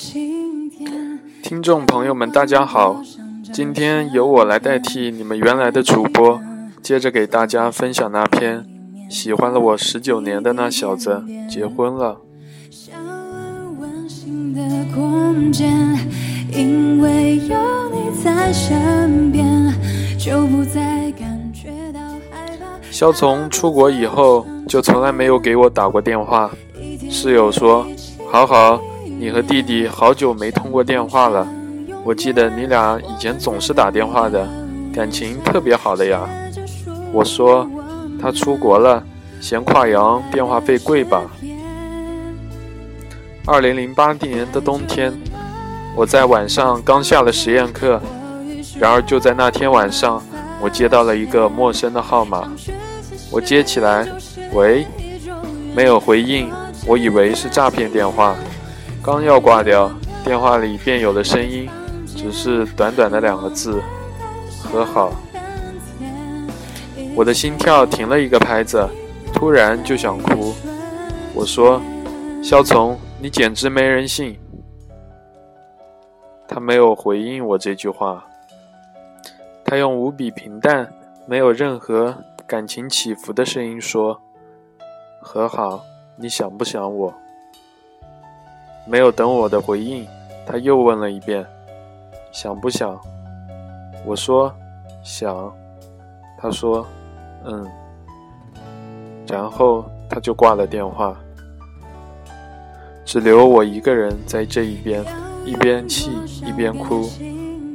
要用多少个晴天？听众朋友们，大家好，今天由我来代替你们原来的主播，接着给大家分享那篇喜欢了我十九年的那小子结婚了。因为有你在身边，就不再感觉到害怕。肖从出国以后就从来没有给我打过电话。室友说：“好好，你和弟弟好久没通过电话了。我记得你俩以前总是打电话的，感情特别好的呀。”我说：“他出国了，嫌跨洋电话费贵吧？”二零零八年的冬天，我在晚上刚下了实验课，然而就在那天晚上，我接到了一个陌生的号码。我接起来，喂，没有回应，我以为是诈骗电话。刚要挂掉，电话里便有了声音，只是短短的两个字：和好。我的心跳停了一个拍子，突然就想哭。我说：“肖从。”你简直没人性！他没有回应我这句话，他用无比平淡、没有任何感情起伏的声音说：“和好，你想不想我？”没有等我的回应，他又问了一遍：“想不想？”我说：“想。”他说：“嗯。”然后他就挂了电话。只留我一个人在这一边，一边气一边哭。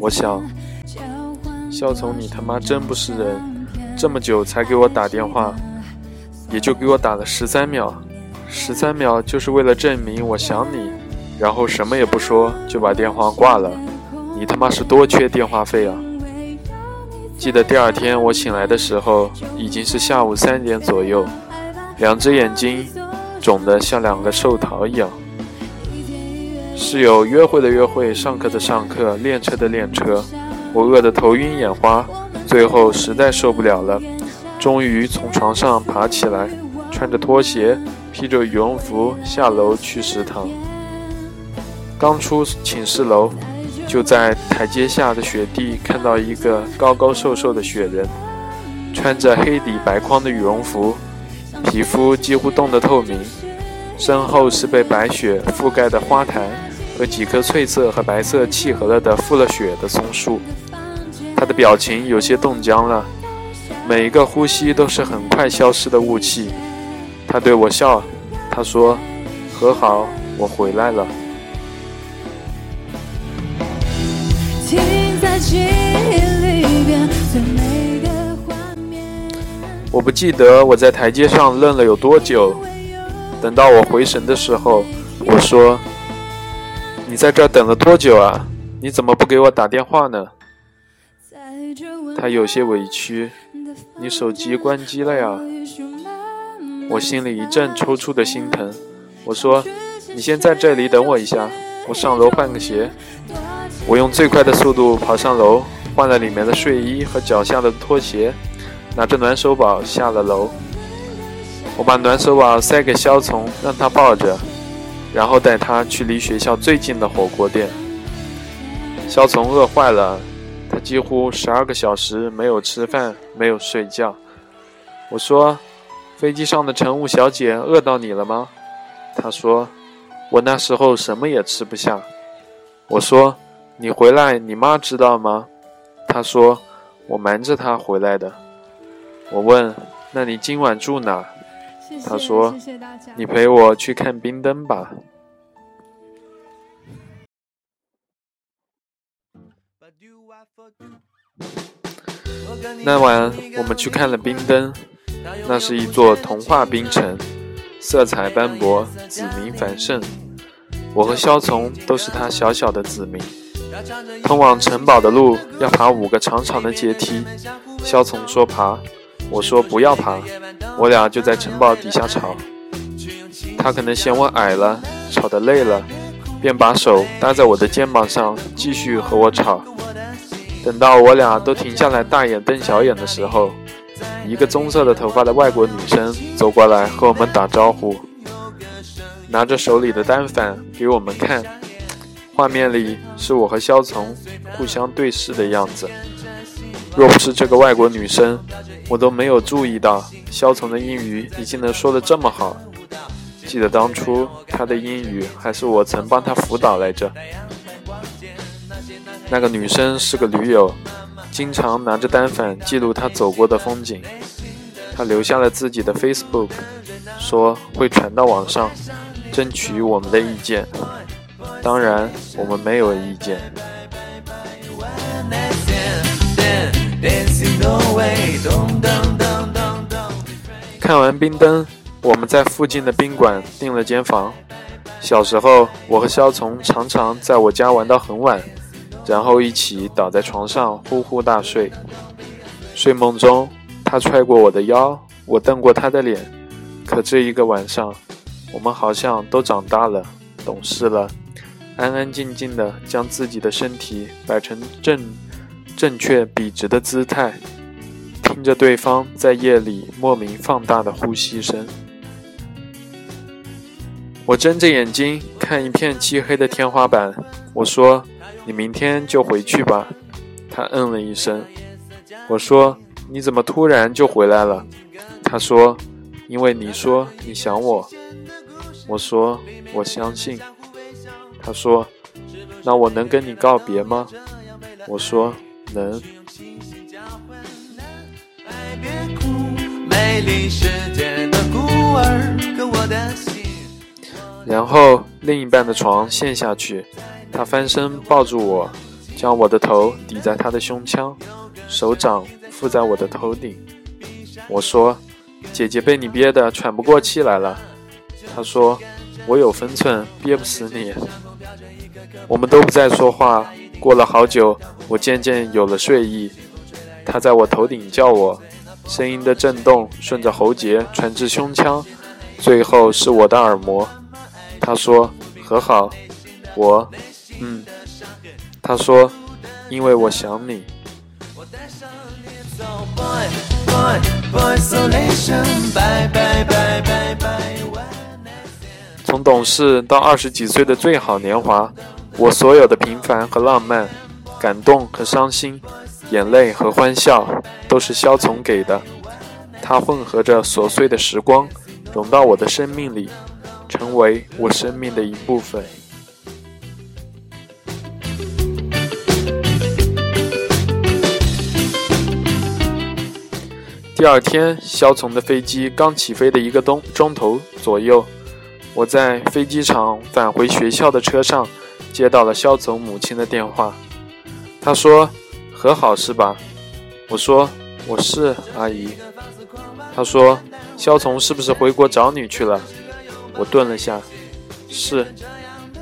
我想，肖从，你他妈真不是人！这么久才给我打电话，也就给我打了十三秒，十三秒就是为了证明我想你，然后什么也不说就把电话挂了。你他妈是多缺电话费啊！记得第二天我醒来的时候，已经是下午三点左右，两只眼睛肿得像两个寿桃一样。室友约会的约会，上课的上课，练车的练车，我饿得头晕眼花，最后实在受不了了，终于从床上爬起来，穿着拖鞋，披着羽绒服下楼去食堂。刚出寝室楼，就在台阶下的雪地看到一个高高瘦瘦的雪人，穿着黑底白框的羽绒服，皮肤几乎冻得透明。身后是被白雪覆盖的花坛和几棵翠色和白色契合了的覆了雪的松树。他的表情有些冻僵了，每一个呼吸都是很快消失的雾气。他对我笑，他说：“和好，我回来了。”我不记得我在台阶上愣了有多久。等到我回神的时候，我说：“你在这等了多久啊？你怎么不给我打电话呢？”他有些委屈：“你手机关机了呀？”我心里一阵抽搐的心疼。我说：“你先在这里等我一下，我上楼换个鞋。”我用最快的速度跑上楼，换了里面的睡衣和脚下的拖鞋，拿着暖手宝下了楼。我把暖手宝塞给肖从，让他抱着，然后带他去离学校最近的火锅店。肖从饿坏了，他几乎十二个小时没有吃饭，没有睡觉。我说：“飞机上的乘务小姐饿到你了吗？”他说：“我那时候什么也吃不下。”我说：“你回来，你妈知道吗？”他说：“我瞒着她回来的。”我问：“那你今晚住哪？”他说：“你陪我去看冰灯吧。”那晚我们去看了冰灯，那是一座童话冰城，色彩斑驳，子民繁盛。我和萧从都是他小小的子民。通往城堡的路要爬五个长长的阶梯，萧从说爬。我说不要爬，我俩就在城堡底下吵。他可能嫌我矮了，吵得累了，便把手搭在我的肩膀上，继续和我吵。等到我俩都停下来大眼瞪小眼的时候，一个棕色的头发的外国女生走过来和我们打招呼。拿着手里的单反给我们看，画面里是我和肖从互相对视的样子。若不是这个外国女生，我都没有注意到肖从的英语已经能说得这么好。记得当初他的英语还是我曾帮他辅导来着。那个女生是个驴友，经常拿着单反记录她走过的风景。她留下了自己的 Facebook，说会传到网上，争取我们的意见。当然，我们没有意见。看完冰灯，我们在附近的宾馆订了间房。小时候，我和肖从常常在我家玩到很晚。然后一起倒在床上呼呼大睡，睡梦中他踹过我的腰，我瞪过他的脸。可这一个晚上，我们好像都长大了，懂事了，安安静静的将自己的身体摆成正正确笔直的姿态，听着对方在夜里莫名放大的呼吸声。我睁着眼睛看一片漆黑的天花板，我说。你明天就回去吧。他嗯了一声。我说：“你怎么突然就回来了？”他说：“因为你说你想我。”我说：“我相信。”他说：“那我能跟你告别吗？”我说：“能。”然后另一半的床陷下去。他翻身抱住我，将我的头抵在他的胸腔，手掌附在我的头顶。我说：“姐姐被你憋得喘不过气来了。”他说：“我有分寸，憋不死你。”我们都不再说话。过了好久，我渐渐有了睡意。他在我头顶叫我，声音的震动顺着喉结传至胸腔，最后是我的耳膜。他说：“和好。”我。嗯，他说：“因为我想你。”从懂事到二十几岁的最好年华，我所有的平凡和浪漫，感动和伤心，眼泪和欢笑，都是萧从给的。它混合着琐碎的时光，融到我的生命里，成为我生命的一部分。第二天，肖从的飞机刚起飞的一个钟钟头左右，我在飞机场返回学校的车上接到了肖总母亲的电话。他说：“和好是吧？”我说：“我是阿姨。”他说：“肖从是不是回国找你去了？”我顿了下：“是，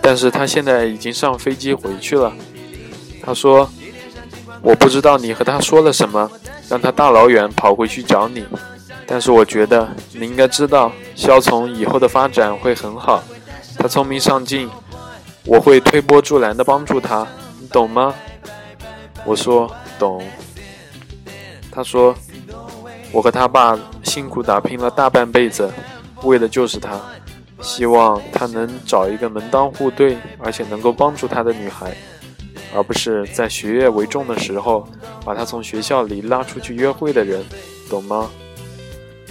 但是他现在已经上飞机回去了。”他说：“我不知道你和他说了什么。”让他大老远跑回去找你，但是我觉得你应该知道，肖从以后的发展会很好。他聪明上进，我会推波助澜的帮助他，你懂吗？我说懂。他说，我和他爸辛苦打拼了大半辈子，为的就是他，希望他能找一个门当户对而且能够帮助他的女孩。而不是在学业为重的时候，把他从学校里拉出去约会的人，懂吗？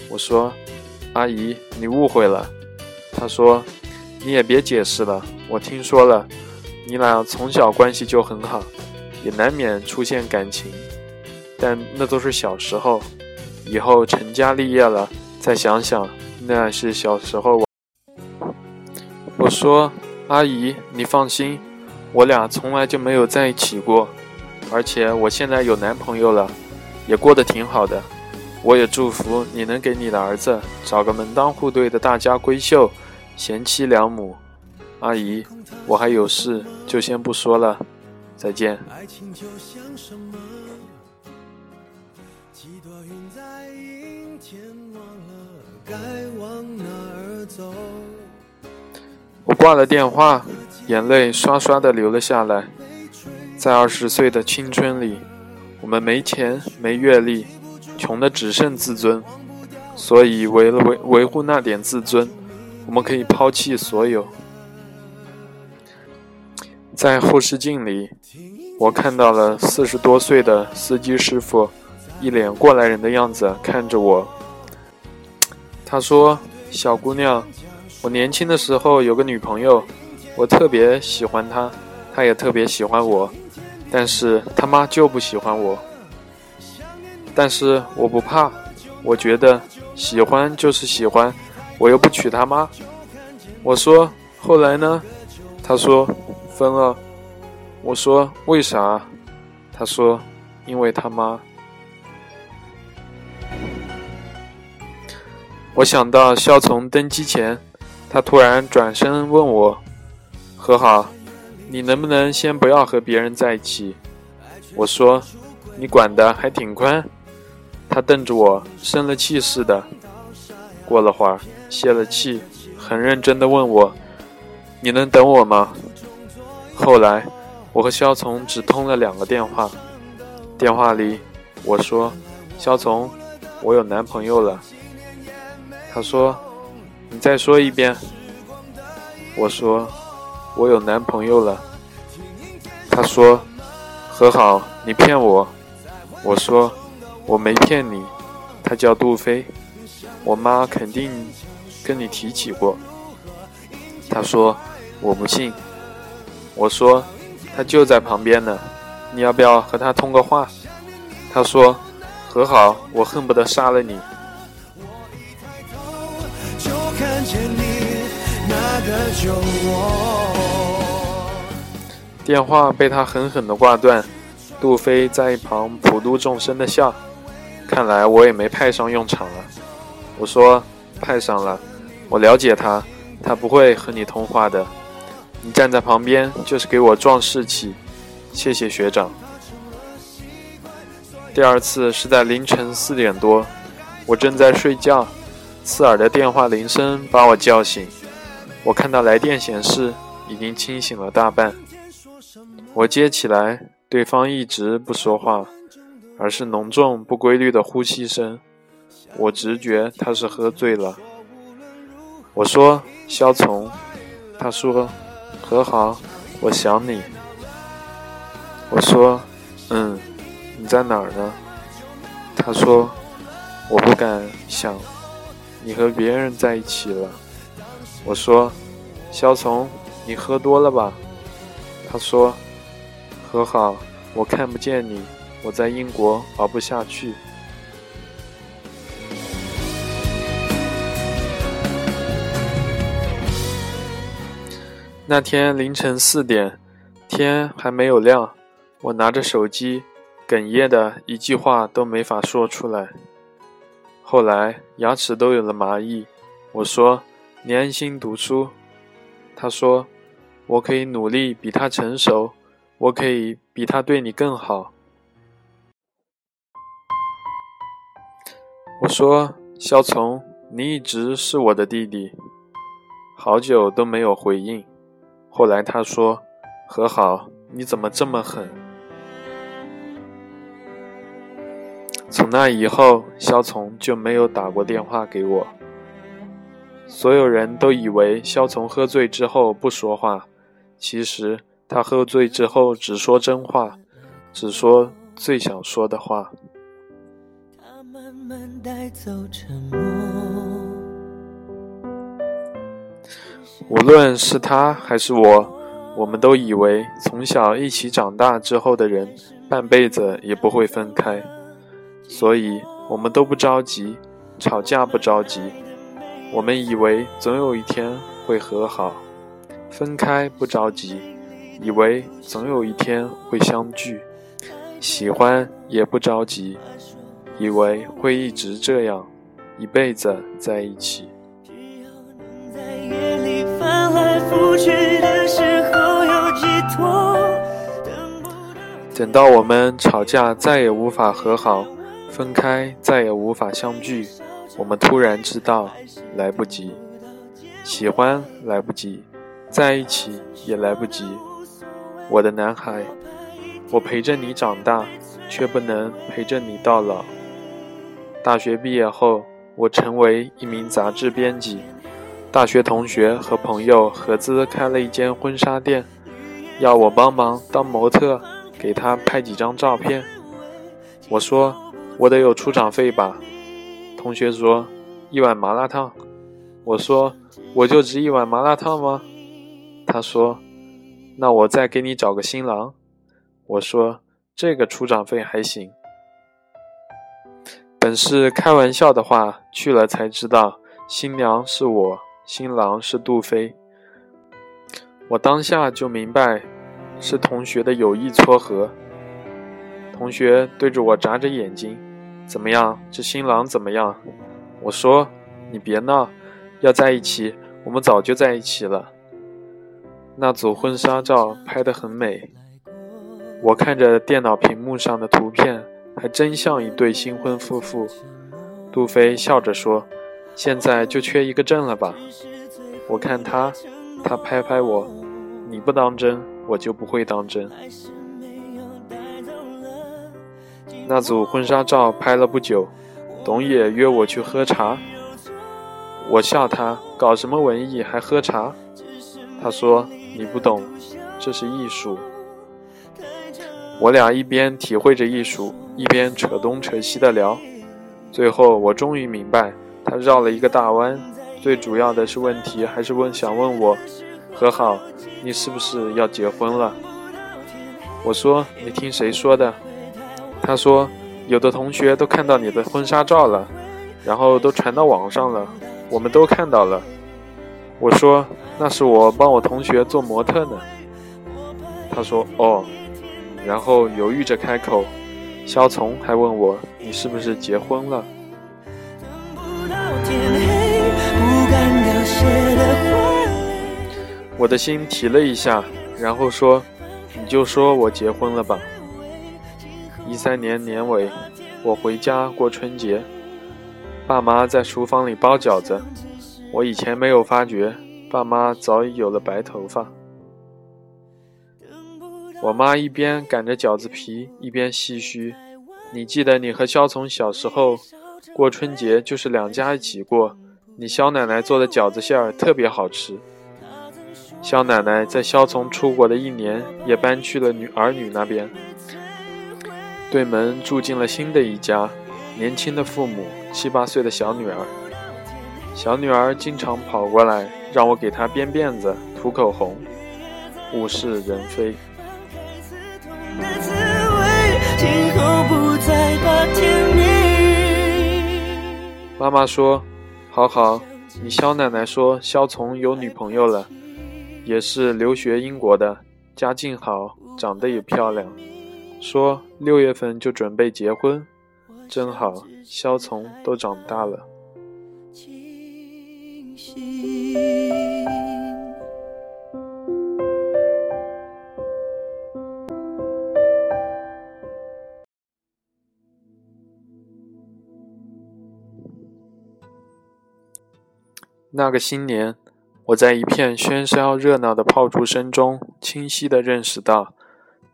我说：“阿姨，你误会了。”他说：“你也别解释了，我听说了，你俩从小关系就很好，也难免出现感情，但那都是小时候，以后成家立业了再想想，那是小时候。”我我说：“阿姨，你放心。”我俩从来就没有在一起过，而且我现在有男朋友了，也过得挺好的。我也祝福你能给你的儿子找个门当户对的大家闺秀，贤妻良母。阿姨，我还有事，就先不说了，再见。我挂了电话。眼泪刷刷的流了下来。在二十岁的青春里，我们没钱没阅历，穷的只剩自尊。所以为了维维护那点自尊，我们可以抛弃所有。在后视镜里，我看到了四十多岁的司机师傅，一脸过来人的样子看着我。他说：“小姑娘，我年轻的时候有个女朋友，我特别喜欢她，她也特别喜欢我，但是他妈就不喜欢我。但是我不怕，我觉得喜欢就是喜欢，我又不娶她妈。”我说：“后来呢？”他说。分了，我说为啥？他说，因为他妈。我想到肖从登机前，他突然转身问我：“和好，你能不能先不要和别人在一起？”我说：“你管的还挺宽。”他瞪着我，生了气似的。过了会儿，泄了气，很认真的问我：“你能等我吗？”后来，我和肖从只通了两个电话。电话里，我说：“肖从，我有男朋友了。”他说：“你再说一遍。”我说：“我有男朋友了。”他说：“和好，你骗我。”我说：“我没骗你。”他叫杜飞，我妈肯定跟你提起过。他说：“我不信。”我说，他就在旁边呢，你要不要和他通个话？他说，和好，我恨不得杀了你。电话被他狠狠的挂断，杜飞在一旁普度众生的笑，看来我也没派上用场了。我说，派上了，我了解他，他不会和你通话的。你站在旁边就是给我壮士气，谢谢学长。第二次是在凌晨四点多，我正在睡觉，刺耳的电话铃声把我叫醒。我看到来电显示已经清醒了大半，我接起来，对方一直不说话，而是浓重不规律的呼吸声。我直觉他是喝醉了。我说：“肖从。”他说。和好，我想你。我说，嗯，你在哪儿呢？他说，我不敢想，你和别人在一起了。我说，肖从，你喝多了吧？他说，和好，我看不见你，我在英国熬不下去。那天凌晨四点，天还没有亮，我拿着手机，哽咽的一句话都没法说出来。后来牙齿都有了麻痹，我说：“你安心读书。”他说：“我可以努力比他成熟，我可以比他对你更好。”我说：“肖从，你一直是我的弟弟。”好久都没有回应。后来他说：“和好，你怎么这么狠？”从那以后，肖从就没有打过电话给我。所有人都以为肖从喝醉之后不说话，其实他喝醉之后只说真话，只说最想说的话。他慢慢带走沉默无论是他还是我，我们都以为从小一起长大之后的人，半辈子也不会分开，所以我们都不着急，吵架不着急。我们以为总有一天会和好，分开不着急，以为总有一天会相聚。喜欢也不着急，以为会一直这样，一辈子在一起。等到我们吵架再也无法和好，分开再也无法相聚，我们突然知道来不及，喜欢来不及，在一起也来不及。我的男孩，我陪着你长大，却不能陪着你到老。大学毕业后，我成为一名杂志编辑。大学同学和朋友合资开了一间婚纱店，要我帮忙当模特，给他拍几张照片。我说我得有出场费吧。同学说一碗麻辣烫。我说我就值一碗麻辣烫吗？他说那我再给你找个新郎。我说这个出场费还行。本是开玩笑的话，去了才知道新娘是我。新郎是杜飞，我当下就明白是同学的有意撮合。同学对着我眨着眼睛：“怎么样？这新郎怎么样？”我说：“你别闹，要在一起，我们早就在一起了。”那组婚纱照拍得很美，我看着电脑屏幕上的图片，还真像一对新婚夫妇。杜飞笑着说。现在就缺一个证了吧？我看他，他拍拍我，你不当真，我就不会当真。那组婚纱照拍了不久，董野约我去喝茶，我笑他搞什么文艺还喝茶？他说你不懂，这是艺术。我俩一边体会着艺术，一边扯东扯西的聊，最后我终于明白。他绕了一个大弯，最主要的是问题还是问想问我，和好，你是不是要结婚了？我说你听谁说的？他说有的同学都看到你的婚纱照了，然后都传到网上了，我们都看到了。我说那是我帮我同学做模特呢。他说哦，然后犹豫着开口。肖从还问我你是不是结婚了？我的心提了一下，然后说：“你就说我结婚了吧。”一三年年尾，我回家过春节，爸妈在厨房里包饺子。我以前没有发觉，爸妈早已有了白头发。我妈一边擀着饺子皮，一边唏嘘：“你记得你和肖从小时候过春节，就是两家一起过。你肖奶奶做的饺子馅儿特别好吃。”肖奶奶在肖从出国的一年，也搬去了女儿女那边。对门住进了新的一家，年轻的父母，七八岁的小女儿。小女儿经常跑过来，让我给她编辫子、涂口红。物是人非。妈妈说：“好好，你肖奶奶说肖从有女朋友了。”也是留学英国的，家境好，长得也漂亮。说六月份就准备结婚，真好。肖从都长大了。那个新年。我在一片喧嚣热闹的炮竹声中，清晰地认识到，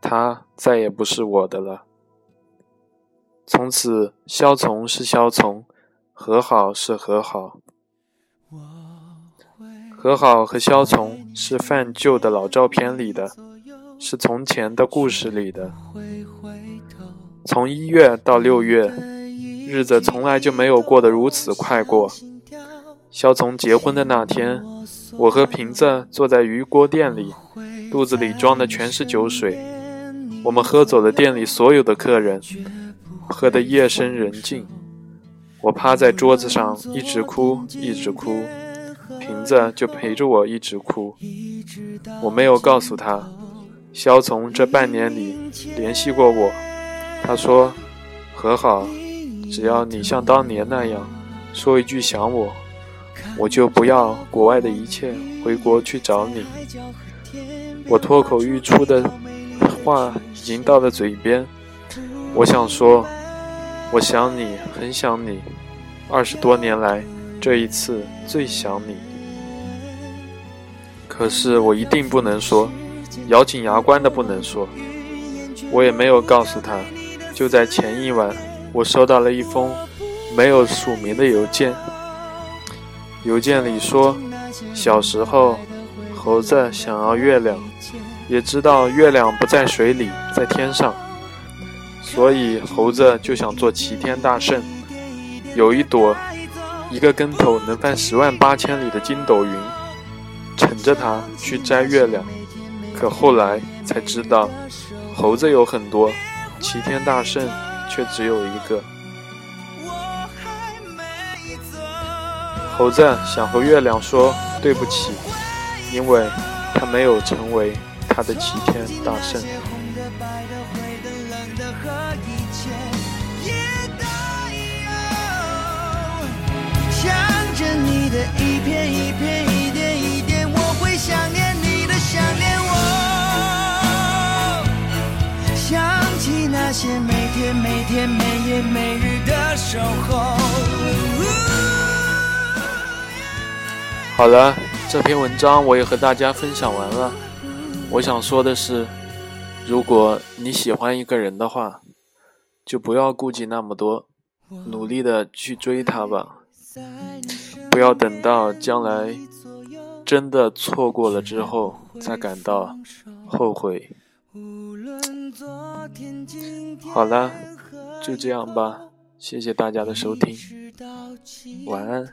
他再也不是我的了。从此，萧从是萧从，和好是和好。和好和萧从是泛旧的老照片里的，是从前的故事里的。从一月到六月，日子从来就没有过得如此快过。萧从结婚的那天。我和瓶子坐在鱼锅店里，肚子里装的全是酒水。我们喝走了店里所有的客人，喝得夜深人静。我趴在桌子上一直哭，一直哭，瓶子就陪着我一直哭。我没有告诉他，肖从这半年里联系过我，他说和好，只要你像当年那样说一句想我。我就不要国外的一切，回国去找你。我脱口欲出的话已经到了嘴边，我想说，我想你，很想你，二十多年来这一次最想你。可是我一定不能说，咬紧牙关的不能说。我也没有告诉他。就在前一晚，我收到了一封没有署名的邮件。邮件里说：“小时候，猴子想要月亮，也知道月亮不在水里，在天上，所以猴子就想做齐天大圣。有一朵一个跟头能翻十万八千里的筋斗云，乘着它去摘月亮。可后来才知道，猴子有很多，齐天大圣却只有一个。猴子想和月亮说对不起，因为他没有成为他的齐天大圣。想着你的一片一片一点一点，我会想念你的想念我，想起那些每天每天每夜每日的守候。好了，这篇文章我也和大家分享完了。我想说的是，如果你喜欢一个人的话，就不要顾忌那么多，努力的去追他吧。不要等到将来真的错过了之后，再感到后悔。好了，就这样吧。谢谢大家的收听，晚安。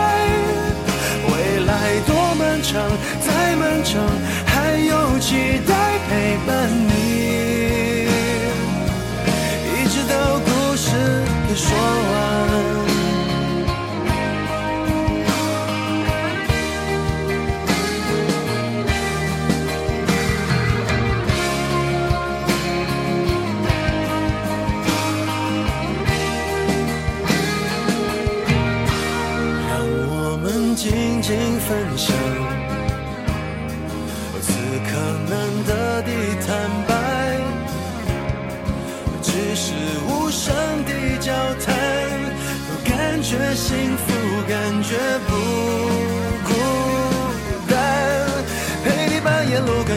再漫长，还有期待陪伴你，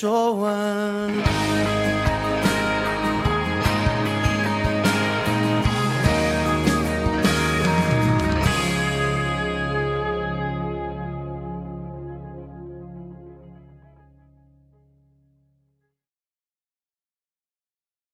说完。